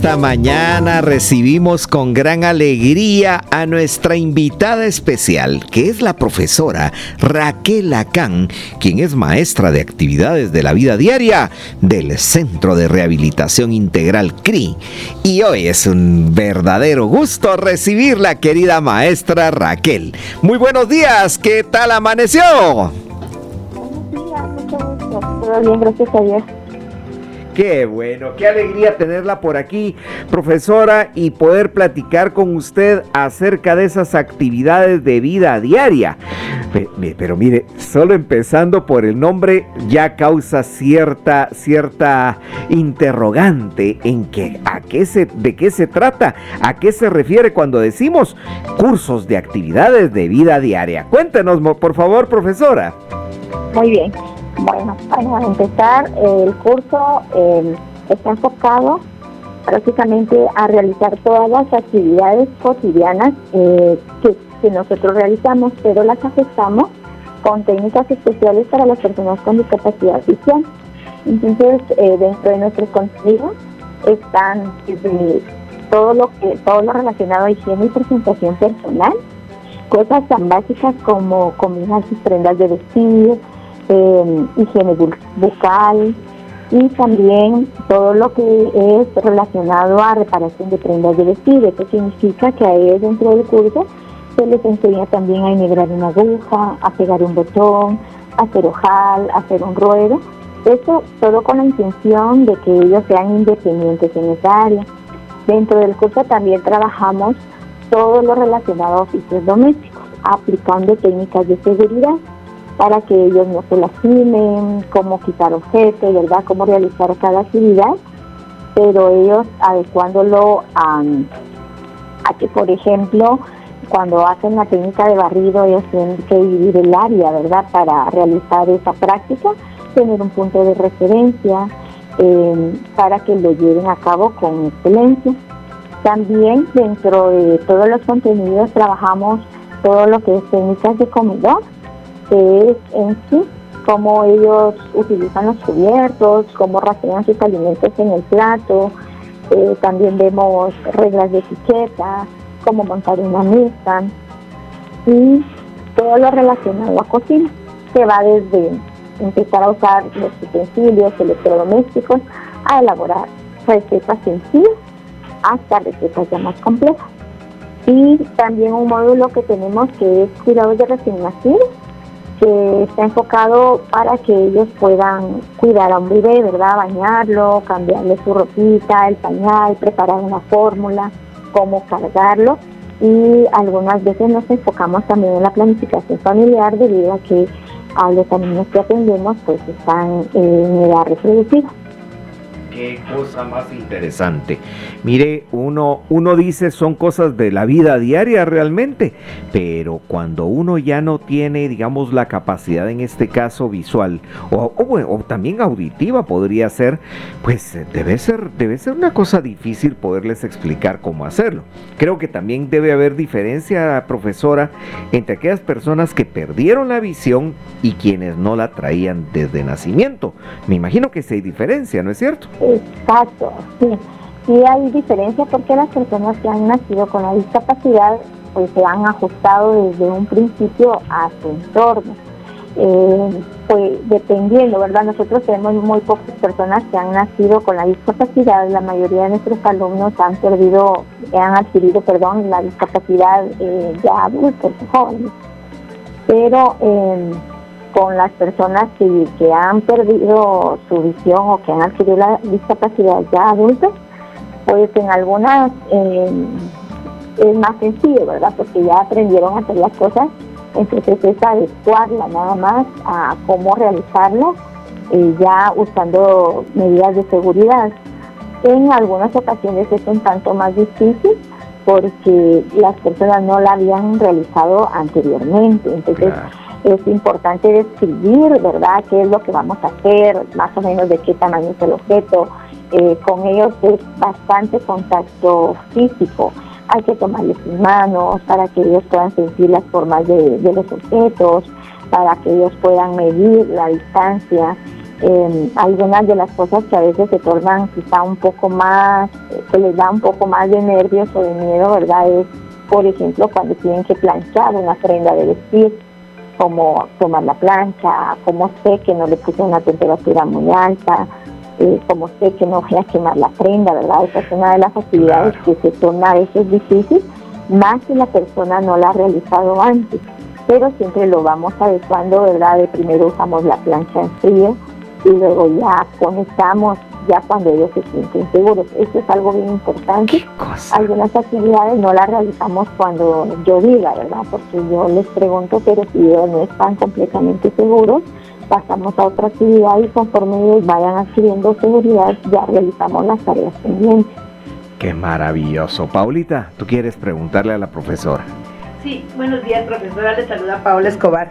esta mañana recibimos con gran alegría a nuestra invitada especial, que es la profesora Raquel Acán, quien es maestra de actividades de la vida diaria del Centro de Rehabilitación Integral CRI. Y hoy es un verdadero gusto recibirla, querida maestra Raquel. Muy buenos días, ¿qué tal amaneció? Buenos días, mucho gusto. Todo bien, gracias a Dios. Qué bueno, qué alegría tenerla por aquí, profesora, y poder platicar con usted acerca de esas actividades de vida diaria. Pero mire, solo empezando por el nombre ya causa cierta, cierta interrogante en que a qué se, de qué se trata, a qué se refiere cuando decimos cursos de actividades de vida diaria. Cuéntenos, por favor, profesora. Muy bien. Bueno, para empezar, el curso eh, está enfocado prácticamente a realizar todas las actividades cotidianas eh, que, nosotros realizamos, pero las ajustamos con técnicas especiales para las personas con discapacidad visual. Entonces, eh, dentro de nuestros contenidos están todo lo que todo lo relacionado a higiene y presentación personal, cosas tan básicas como combinar sus prendas de vestir, eh, higiene bucal y también todo lo que es relacionado a reparación de prendas de vestir. Eso significa que a ellos dentro del curso se les enseña también a enhebrar una aguja, a pegar un botón, a hacer ojal, a hacer un ruedo. Eso todo con la intención de que ellos sean independientes en esa área. Dentro del curso también trabajamos todo lo relacionado a oficios domésticos, aplicando técnicas de seguridad para que ellos no se lastimen, cómo quitar objetos, ¿verdad? Cómo realizar cada actividad, pero ellos adecuándolo a, que, por ejemplo, cuando hacen la técnica de barrido, ellos tienen que dividir el área, ¿verdad? Para realizar esa práctica, tener un punto de referencia eh, para que lo lleven a cabo con excelencia. También dentro de todos los contenidos trabajamos todo lo que es técnicas de comedor, que es en sí cómo ellos utilizan los cubiertos, cómo rastrean sus alimentos en el plato. Eh, también vemos reglas de etiqueta, cómo montar una mesa y todo lo relacionado a cocina, que va desde empezar a usar los utensilios electrodomésticos a elaborar recetas sencillas hasta recetas ya más complejas. Y también un módulo que tenemos que es cuidados de recién nacidos, que está enfocado para que ellos puedan cuidar a un bebé, ¿verdad? Bañarlo, cambiarle su ropita, el pañal, preparar una fórmula, cómo cargarlo. Y algunas veces nos enfocamos también en la planificación familiar debido a que a los niños que atendemos pues están en edad reproductiva qué cosa más interesante. Mire, uno, uno dice son cosas de la vida diaria realmente, pero cuando uno ya no tiene, digamos, la capacidad en este caso visual o, también auditiva podría ser, pues debe ser, debe ser una cosa difícil poderles explicar cómo hacerlo. Creo que también debe haber diferencia, profesora, entre aquellas personas que perdieron la visión y quienes no la traían desde nacimiento. Me imagino que sí hay diferencia, ¿no es cierto? Exacto, sí. Sí hay diferencia porque las personas que han nacido con la discapacidad pues se han ajustado desde un principio a su entorno. Eh, pues dependiendo, ¿verdad? Nosotros tenemos muy pocas personas que han nacido con la discapacidad, la mayoría de nuestros alumnos han perdido, han adquirido, perdón, la discapacidad eh, ya adultos, jóvenes. Pero eh, con las personas que, que han perdido su visión o que han adquirido la discapacidad ya adultos, pues en algunas es más sencillo, ¿verdad? Porque ya aprendieron a hacer las cosas, entonces es adecuarla nada más a cómo realizarlo, eh, ya usando medidas de seguridad. En algunas ocasiones es un tanto más difícil porque las personas no la habían realizado anteriormente, entonces es importante describir, ¿verdad?, qué es lo que vamos a hacer, más o menos de qué tamaño es el objeto. Eh, con ellos es bastante contacto físico. Hay que tomarles sus manos para que ellos puedan sentir las formas de, los objetos, para que ellos puedan medir la distancia eh, algunas de las cosas que a veces se tornan quizá un poco más, que les da un poco más de nervios o de miedo, ¿verdad? Es, por ejemplo, cuando tienen que planchar una prenda de vestir, como tomar la plancha, como sé que no le puse una temperatura muy alta, eh, como sé que no voy a quemar la prenda, ¿verdad? Esa es una de las actividades que se torna a veces difícil, más si la persona no la ha realizado antes. Pero siempre lo vamos adecuando, ¿verdad? De primero usamos la plancha en frío, y luego ya conectamos ya cuando ellos se sienten seguros. Esto es algo bien importante. Algunas actividades no las realizamos cuando yo diga, ¿verdad? Porque yo les pregunto, pero si ellos no están completamente seguros, pasamos a otra actividad y conforme ellos vayan adquiriendo seguridad, ya realizamos las tareas pendientes. Qué maravilloso. Paulita, ¿tú quieres preguntarle a la profesora? Sí, buenos días, profesora. Le saluda Paula Escobar.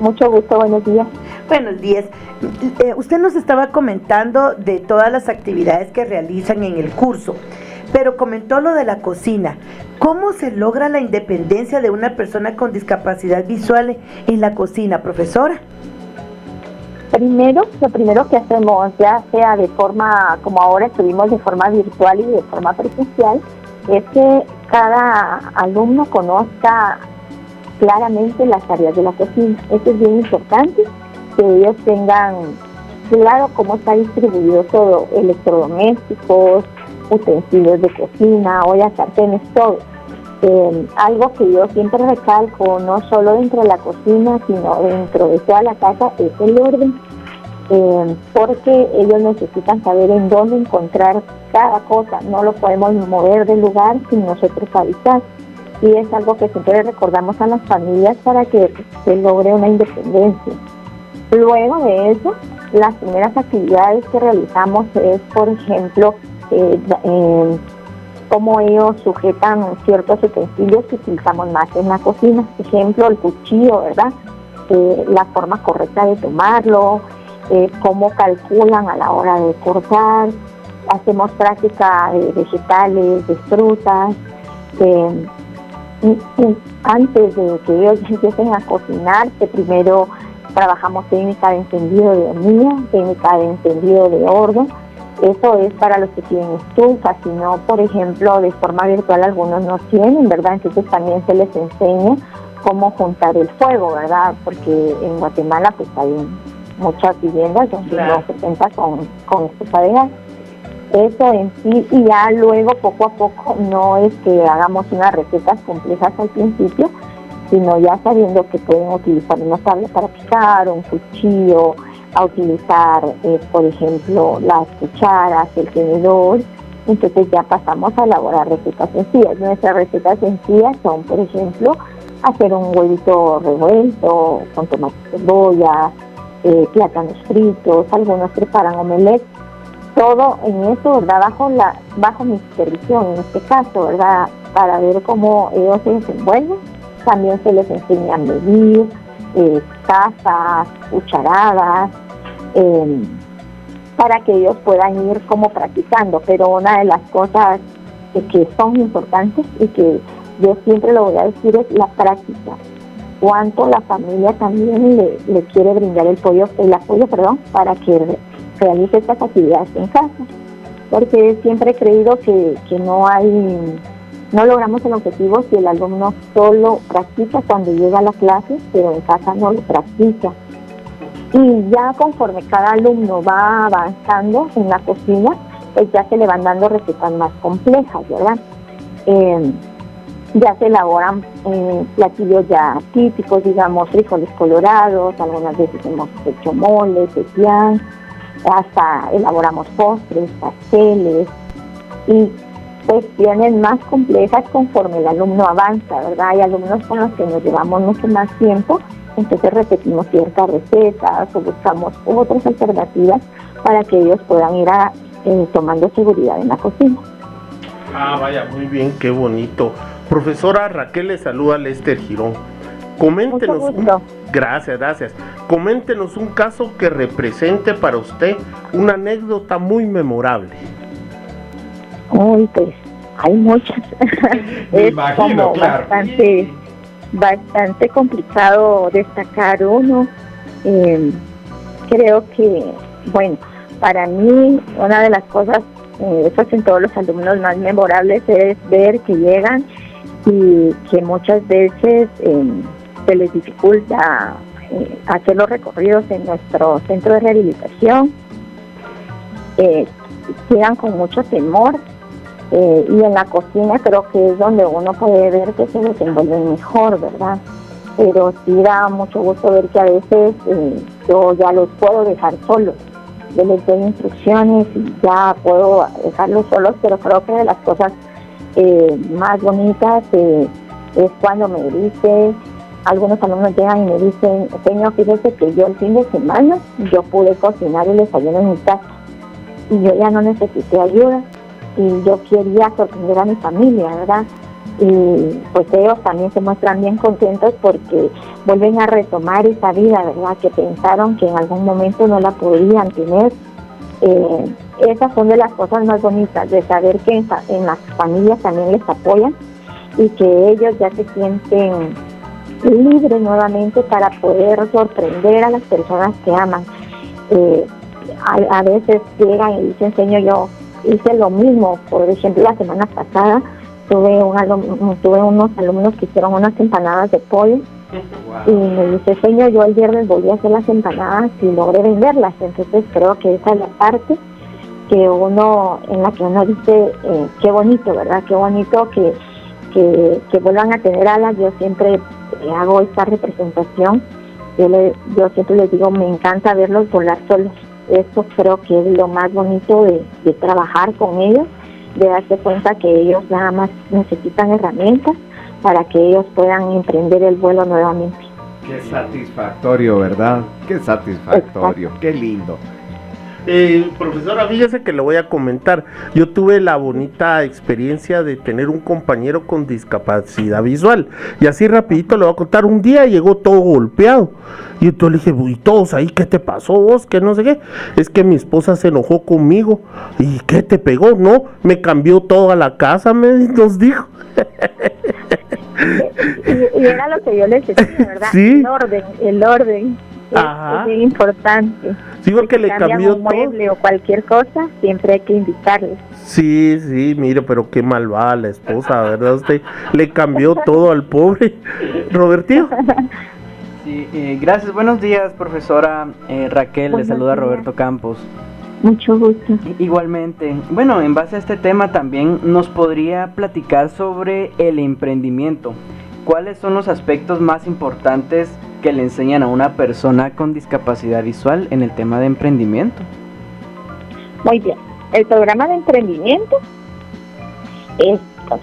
Mucho gusto, buenos días. Buenos días. Eh, usted nos estaba comentando de todas las actividades que realizan en el curso, pero comentó lo de la cocina. ¿Cómo se logra la independencia de una persona con discapacidad visual en la cocina, profesora? Primero, lo primero que hacemos, ya sea de forma, como ahora estuvimos de forma virtual y de forma presencial, es que cada alumno conozca claramente las áreas de la cocina. Esto es bien importante que ellos tengan claro cómo está distribuido todo, electrodomésticos, utensilios de cocina, ollas, sartenes, todo. Eh, algo que yo siempre recalco, no solo dentro de la cocina, sino dentro de toda la casa, es el orden. Eh, porque ellos necesitan saber en dónde encontrar cada cosa, no lo podemos mover del lugar sin nosotros avisar. Y es algo que siempre recordamos a las familias para que se logre una independencia. Luego de eso, las primeras actividades que realizamos es, por ejemplo, eh, eh, cómo ellos sujetan ciertos utensilios que utilizamos más en la cocina. Ejemplo, el cuchillo, ¿verdad? Eh, la forma correcta de tomarlo, cómo calculan a la hora de cortar. Hacemos práctica de vegetales, de frutas. antes de que ellos empiecen a cocinar, que primero trabajamos técnica de encendido de hornilla, técnica de encendido de horno. Eso es para los que tienen estufa, si no, por ejemplo, de forma virtual algunos no tienen, ¿verdad? Entonces también se les enseña cómo juntar el fuego, ¿verdad? Porque en Guatemala pues hay muchas viviendas donde no se cuenta con, con estufa de gas. Eso en sí, y ya luego poco a poco no es que hagamos unas recetas complejas al principio, sino ya sabiendo que pueden utilizar una tabla para picar, un cuchillo, a utilizar, eh, por ejemplo, las cucharas, el tenedor. Entonces ya pasamos a elaborar recetas sencillas. Nuestras recetas sencillas son, por ejemplo, hacer un huevito revuelto con tomate cebolla, eh, plátanos fritos, algunos preparan omelette. Todo en eso, ¿verdad? Bajo, la, bajo mi supervisión, en este caso, ¿verdad? Para ver cómo ellos se desenvuelven también se les enseña a medir, eh, tazas, cucharadas, em, para que ellos puedan ir como practicando. Pero una de las cosas que, son importantes y que yo siempre lo voy a decir es la práctica. Cuánto la familia también le, quiere brindar el, pollo, el apoyo perdón, para que realice estas actividades en casa. Porque siempre he creído que, que no hay no logramos el objetivo si el alumno solo practica cuando llega a la clase, pero en casa no lo practica. Y ya conforme cada alumno va avanzando en la cocina, pues ya se le van dando recetas más complejas, ¿verdad? Em, ya se elaboran eh, platillos ya típicos, digamos, frijoles colorados, algunas veces hemos hecho moles, hasta elaboramos postres, pasteles, y cuestiones más complejas conforme el alumno avanza, ¿verdad? Hay alumnos con los que nos llevamos mucho más tiempo, entonces repetimos ciertas recetas o buscamos otras alternativas para que ellos puedan ir a, eh, tomando seguridad en la cocina. Ah, vaya, muy bien, qué bonito. Profesora Raquel le saluda Lester Girón. Coméntenos, un, gracias, gracias. Coméntenos un caso que represente para usted una anécdota muy memorable. Uy, pues hay muchas. es como bastante, bastante complicado destacar uno. Em, creo que, bueno, para mí una de las cosas, eh, eso en todos los alumnos más memorables, es ver que llegan y que muchas veces eh, se les dificulta eh, hacer los recorridos en nuestro centro de rehabilitación, eh, quedan con mucho temor eh, y en la cocina creo que es donde uno puede ver que se desenvuelven mejor, ¿verdad? Pero sí da mucho gusto ver que a veces yo ya los puedo dejar solos, yo les doy instrucciones y ya puedo dejarlos solos, pero creo que de las cosas más bonitas es cuando me dice algunos alumnos llegan y me dicen, señor, fíjese que yo el fin de semana yo pude cocinar el desayuno en mi casa y yo ya no necesité ayuda y yo quería sorprender a mi familia, ¿verdad? Y pues ellos también se muestran bien contentos porque vuelven a retomar esa vida, ¿verdad? Que pensaron que en algún momento no la podían tener. Eh, esas son de las cosas más bonitas, de saber que en, las familias también les apoyan y que ellos ya se sienten libre nuevamente para poder sorprender a las personas que aman. Eh, a, veces llegan y dicen, Señor, yo hice lo mismo. Por ejemplo, la semana pasada tuve, un tuve unos alumnos que hicieron unas empanadas de pollo y me dice, Señor, yo el viernes volví a hacer las empanadas y logré venderlas. Entonces creo que esa es la parte que uno, en la que uno dice, eh, qué bonito, ¿verdad? Qué bonito que, que, que vuelvan a tener alas. Yo siempre hago esta representación, yo, yo siempre les digo, me encanta verlos volar solos. Esto creo que es lo más bonito de, de trabajar con ellos, de darse cuenta que ellos nada más necesitan herramientas para que ellos puedan emprender el vuelo nuevamente. Qué satisfactorio, ¿verdad? Qué satisfactorio, qué lindo. Eh, profesora, fíjese que le voy a comentar. Yo tuve la bonita experiencia de tener un compañero con discapacidad visual. Y así rapidito le voy a contar. Un día llegó todo golpeado. Y entonces le dije, ¿y todos ahí qué te pasó vos? Que no sé qué. Es que mi esposa se enojó conmigo. ¿Y qué te pegó? No, me cambió toda la casa, me nos dijo. y, era lo que yo les decía, ¿verdad? El orden, el orden. Es, es importante. Sí, porque le cambió un mueble o cualquier cosa, siempre hay que invitarle. Sí, sí, mire, pero qué malvada la esposa, ¿verdad? Usted le cambió todo al pobre. Robertito. Sí, eh, gracias. Buenos días, profesora eh, Raquel. le saluda Roberto Campos. Mucho gusto. Igualmente. Bueno, en base a este tema también nos podría platicar sobre el emprendimiento. ¿Cuáles son los aspectos más importantes que le enseñan a una persona con discapacidad visual en el tema de emprendimiento? Muy bien. El programa de emprendimiento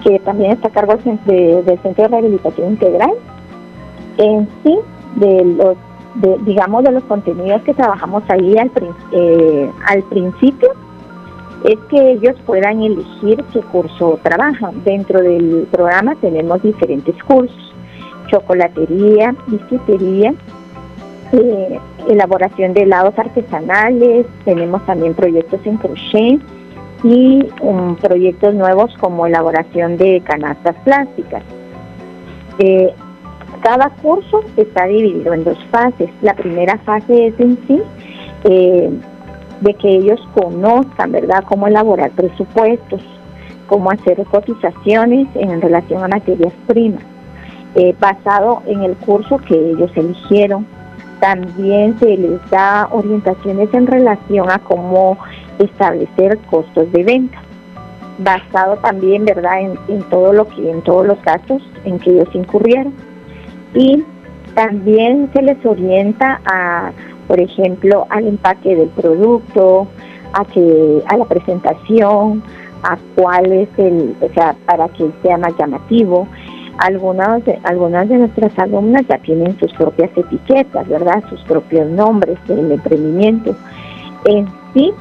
que también está a cargo del Centro de Rehabilitación Integral. En sí, de los, digamos, de los contenidos que trabajamos ahí al, eh, al principio, es que ellos puedan elegir qué curso trabajan. Dentro del programa tenemos diferentes cursos chocolatería, bisutería, eh, elaboración de helados artesanales, tenemos también proyectos en crochet y um, proyectos nuevos como elaboración de canastas plásticas. Eh, cada curso está dividido en dos fases. La primera fase es en sí eh, de que ellos conozcan, ¿verdad?, cómo elaborar presupuestos, cómo hacer cotizaciones en relación a materias primas. Eh, basado en el curso que ellos eligieron. También se les da orientaciones en relación a cómo establecer costos de venta, basado también, verdad, en, todo lo que, en todos los casos en que ellos incurrieron. Y también se les orienta a, por ejemplo, al empaque del producto, a que, a la presentación, a cuál es el, o sea, para que sea más llamativo algunas algunas de nuestras alumnas ya tienen sus propias etiquetas, ¿verdad? Sus propios nombres del emprendimiento. En sí,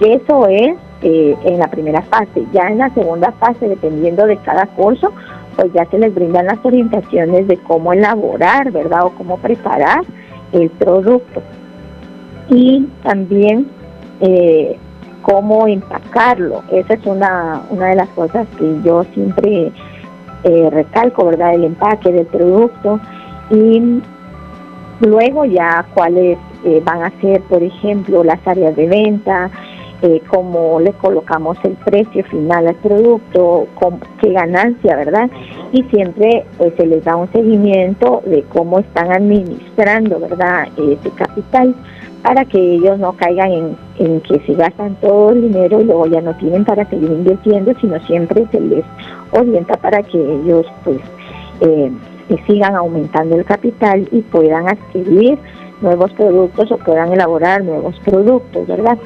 eso es eh, en la primera fase. Ya en la segunda fase, dependiendo de cada curso, pues ya se les brindan las orientaciones de cómo elaborar, ¿verdad? O cómo preparar el producto. Y también eh, cómo empacarlo. Esa es una, una de las cosas que yo siempre eh, recalco, ¿verdad?, el empaque del producto y Luego ya cuáles eh, van a ser, por ejemplo, las áreas de venta, eh, cómo le colocamos el precio final al producto, con qué ganancia, ¿verdad? Y siempre pues se les da un seguimiento de cómo están administrando, ¿verdad? Ese capital para que ellos no caigan en, que se gastan todo el dinero y luego ya no tienen para seguir invirtiendo, sino siempre se les orienta para que ellos pues eh, sigan aumentando el capital y puedan adquirir nuevos productos o puedan elaborar nuevos productos, ¿verdad?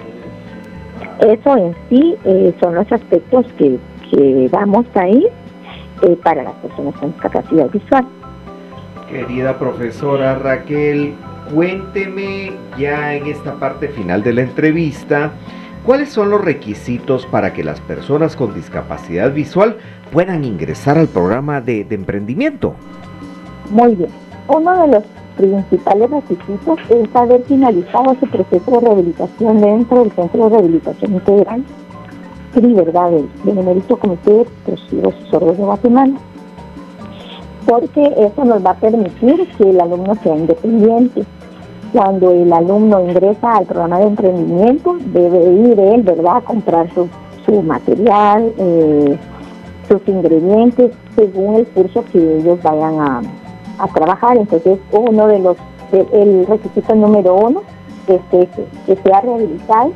Eso en sí eh, son los aspectos que, que damos ahí eh, para las personas con discapacidad visual. Querida profesora Raquel, cuénteme ya en esta parte final de la entrevista, ¿cuáles son los requisitos para que las personas con discapacidad visual puedan ingresar al programa de, emprendimiento? Muy bien. Uno de los principales requisitos es haber finalizado su proceso de rehabilitación dentro del Centro de Rehabilitación Integral y ¿verdad?, del Benemérito Comité de y Sordos de Guatemala porque eso nos va a permitir que el alumno sea independiente. Cuando el alumno ingresa al programa de emprendimiento, debe ir él, ¿verdad?, a comprar su, su material, eh, sus ingredientes, según el curso que ellos vayan a, trabajar. Entonces, uno de los, el requisito número uno es que, que sea rehabilitado,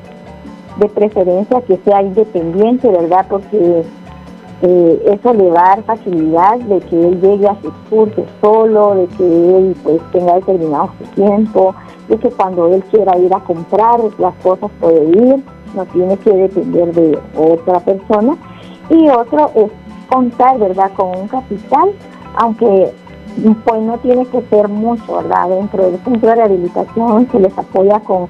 de preferencia que sea independiente, ¿verdad?, porque eh, eso le va a dar facilidad de que él llegue a sus cursos solo, de que él pues tenga determinado su tiempo, de que cuando él quiera ir a comprar las cosas puede ir, no tiene que depender de otra persona. Y otro es contar, ¿verdad?, con un capital, aunque pues no tiene que ser mucho, ¿verdad? Dentro del centro de rehabilitación se les apoya con,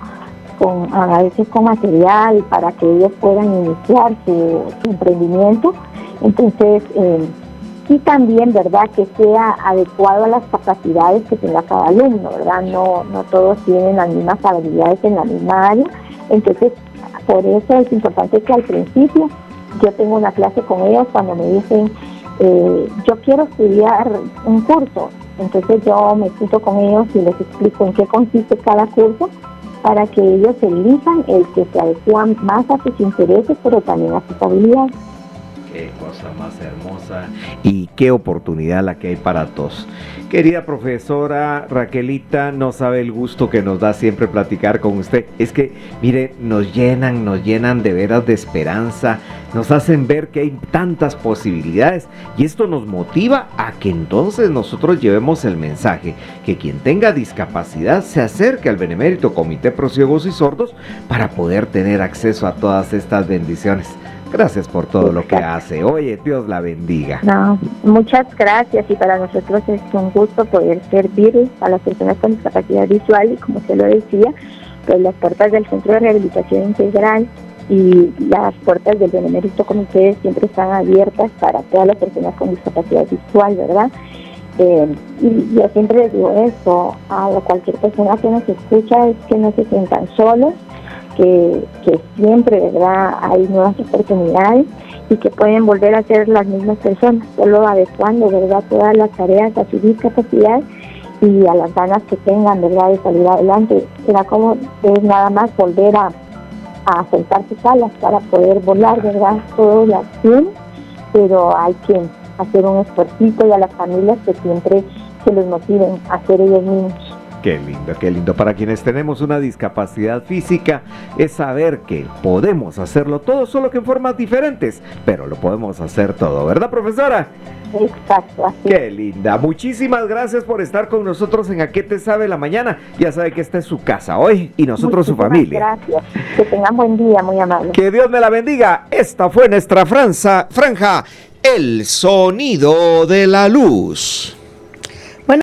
con a veces con material para que ellos puedan iniciar su emprendimiento entonces, eh, y también, ¿verdad?, que sea adecuado a las capacidades que tenga cada alumno, ¿verdad? No, no todos tienen las mismas habilidades en la misma área. Entonces, por eso es importante que al principio yo tengo una clase con ellos cuando me dicen, eh, yo quiero estudiar un curso. Entonces yo me siento con ellos y les explico en qué consiste cada curso para que ellos elijan el que se adecua más a sus intereses, pero también a sus habilidades. Cosa más hermosa y qué oportunidad la que hay para todos. Querida profesora Raquelita, no sabe el gusto que nos da siempre platicar con usted. Es que, mire, nos llenan, nos llenan de veras de esperanza, nos hacen ver que hay tantas posibilidades y esto nos motiva a que entonces nosotros llevemos el mensaje que quien tenga discapacidad se acerque al Benemérito Comité Pro Ciegos y Sordos para poder tener acceso a todas estas bendiciones. Gracias por todo lo que hace. Oye, Dios la bendiga. No, muchas gracias y para nosotros es un gusto poder servir a las personas con discapacidad visual y como se lo decía, pues las puertas del Centro de Rehabilitación Integral y las puertas del Benemérito Comité siempre están abiertas para todas las personas con discapacidad visual, ¿verdad? Eh, y yo siempre les digo eso a cualquier persona que nos escucha es que no se sientan solos, que, siempre ¿verdad? hay nuevas oportunidades y que pueden volver a ser las mismas personas, solo adecuando ¿verdad? todas las tareas a su discapacidad y a las ganas que tengan ¿verdad? de salir adelante. Será como es nada más volver a, a sentar sus alas para poder volar, ¿verdad? Todo la acción, pero hay que hacer un esfuerzo y a las familias que siempre se les motiven a ser ellos mismos. Qué lindo, qué lindo. Para quienes tenemos una discapacidad física es saber que podemos hacerlo todo, solo que en formas diferentes, pero lo podemos hacer todo, ¿verdad, profesora? Exacto. Así. Qué linda. Muchísimas gracias por estar con nosotros en Aquí te sabe la mañana. Ya sabe que esta es su casa hoy y nosotros su familia. Gracias. Que tengan buen día, muy amable. Que Dios me la bendiga. Esta fue nuestra franja, franja, el sonido de la luz.